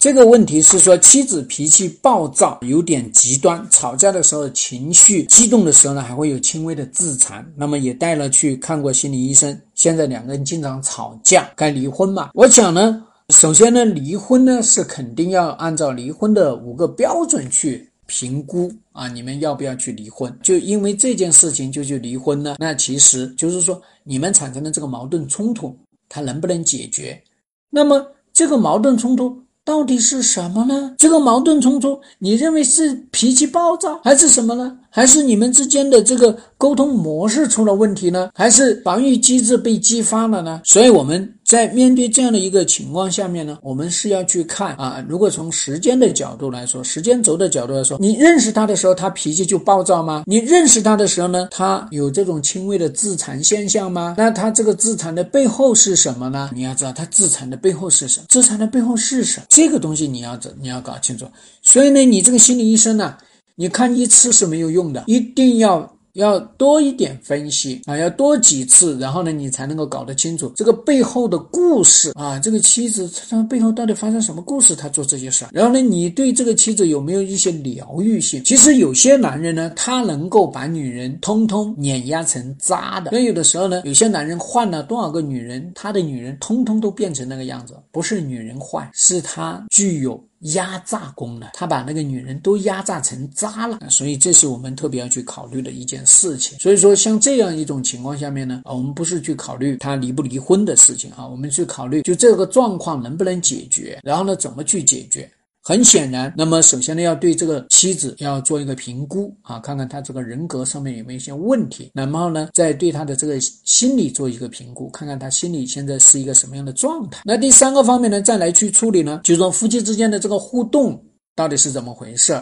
这个问题是说，妻子脾气暴躁，有点极端，吵架的时候情绪激动的时候呢，还会有轻微的自残。那么也带了去看过心理医生。现在两个人经常吵架，该离婚嘛？我想呢，首先呢，离婚呢是肯定要按照离婚的五个标准去评估啊，你们要不要去离婚？就因为这件事情就去离婚呢？那其实就是说，你们产生的这个矛盾冲突，它能不能解决？那么这个矛盾冲突。到底是什么呢？这个矛盾冲突，你认为是脾气暴躁，还是什么呢？还是你们之间的这个沟通模式出了问题呢？还是防御机制被激发了呢？所以我们在面对这样的一个情况下面呢，我们是要去看啊。如果从时间的角度来说，时间轴的角度来说，你认识他的时候，他脾气就暴躁吗？你认识他的时候呢，他有这种轻微的自残现象吗？那他这个自残的背后是什么呢？你要知道，他自残的背后是什么？自残的背后是什么？这个东西你要你要搞清楚。所以呢，你这个心理医生呢？你看一次是没有用的，一定要。要多一点分析啊，要多几次，然后呢，你才能够搞得清楚这个背后的故事啊。这个妻子她背后到底发生什么故事？她做这些事。然后呢，你对这个妻子有没有一些疗愈性？其实有些男人呢，他能够把女人通通碾压成渣的。那有的时候呢，有些男人换了多少个女人，他的女人通通都变成那个样子，不是女人坏，是他具有。压榨功能，他把那个女人都压榨成渣了，所以这是我们特别要去考虑的一件事情。所以说，像这样一种情况下面呢，啊，我们不是去考虑他离不离婚的事情啊，我们去考虑就这个状况能不能解决，然后呢，怎么去解决。很显然，那么首先呢，要对这个妻子要做一个评估啊，看看他这个人格上面有没有一些问题。然后呢，再对他的这个心理做一个评估，看看他心理现在是一个什么样的状态。那第三个方面呢，再来去处理呢，就是说夫妻之间的这个互动到底是怎么回事？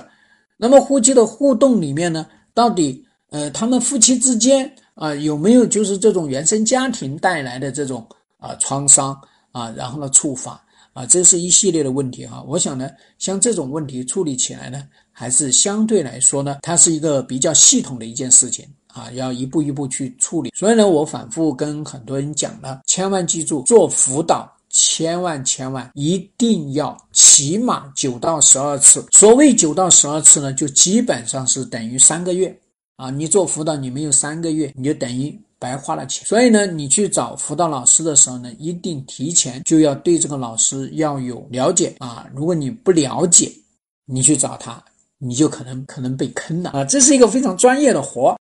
那么夫妻的互动里面呢，到底呃，他们夫妻之间啊，有没有就是这种原生家庭带来的这种啊创伤啊，然后呢触发？啊，这是一系列的问题哈。我想呢，像这种问题处理起来呢，还是相对来说呢，它是一个比较系统的一件事情啊，要一步一步去处理。所以呢，我反复跟很多人讲了，千万记住，做辅导千万千万一定要起码九到十二次。所谓九到十二次呢，就基本上是等于三个月啊。你做辅导，你没有三个月，你就等于。白花了钱，所以呢，你去找辅导老师的时候呢，一定提前就要对这个老师要有了解啊。如果你不了解，你去找他，你就可能可能被坑了啊。这是一个非常专业的活。